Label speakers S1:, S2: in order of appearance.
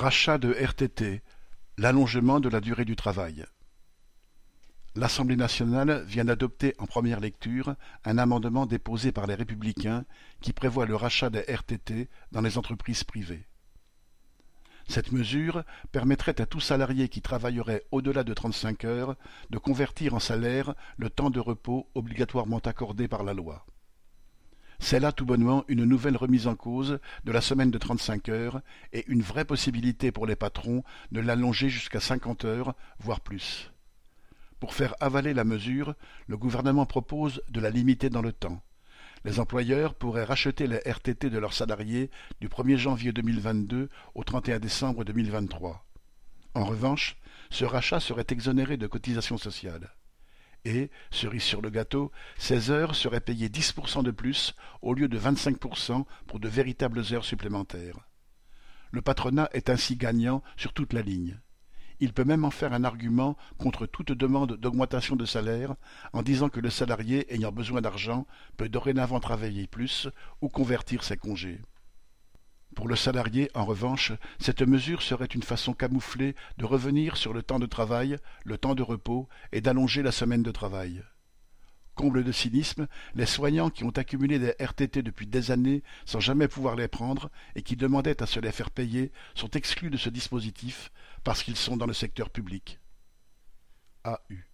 S1: Rachat de RTT, l'allongement de la durée du travail. L'Assemblée nationale vient d'adopter en première lecture un amendement déposé par les Républicains qui prévoit le rachat des RTT dans les entreprises privées. Cette mesure permettrait à tout salarié qui travaillerait au-delà de 35 heures de convertir en salaire le temps de repos obligatoirement accordé par la loi. C'est là tout bonnement une nouvelle remise en cause de la semaine de 35 heures et une vraie possibilité pour les patrons de l'allonger jusqu'à 50 heures, voire plus. Pour faire avaler la mesure, le gouvernement propose de la limiter dans le temps. Les employeurs pourraient racheter les RTT de leurs salariés du 1er janvier 2022 au 31 décembre 2023. En revanche, ce rachat serait exonéré de cotisations sociales. Et, cerise sur le gâteau, ces heures seraient payées 10% de plus au lieu de 25% pour de véritables heures supplémentaires. Le patronat est ainsi gagnant sur toute la ligne. Il peut même en faire un argument contre toute demande d'augmentation de salaire en disant que le salarié ayant besoin d'argent peut dorénavant travailler plus ou convertir ses congés. Pour le salarié, en revanche, cette mesure serait une façon camouflée de revenir sur le temps de travail, le temps de repos et d'allonger la semaine de travail. Comble de cynisme, les soignants qui ont accumulé des RTT depuis des années sans jamais pouvoir les prendre et qui demandaient à se les faire payer sont exclus de ce dispositif parce qu'ils sont dans le secteur public. AU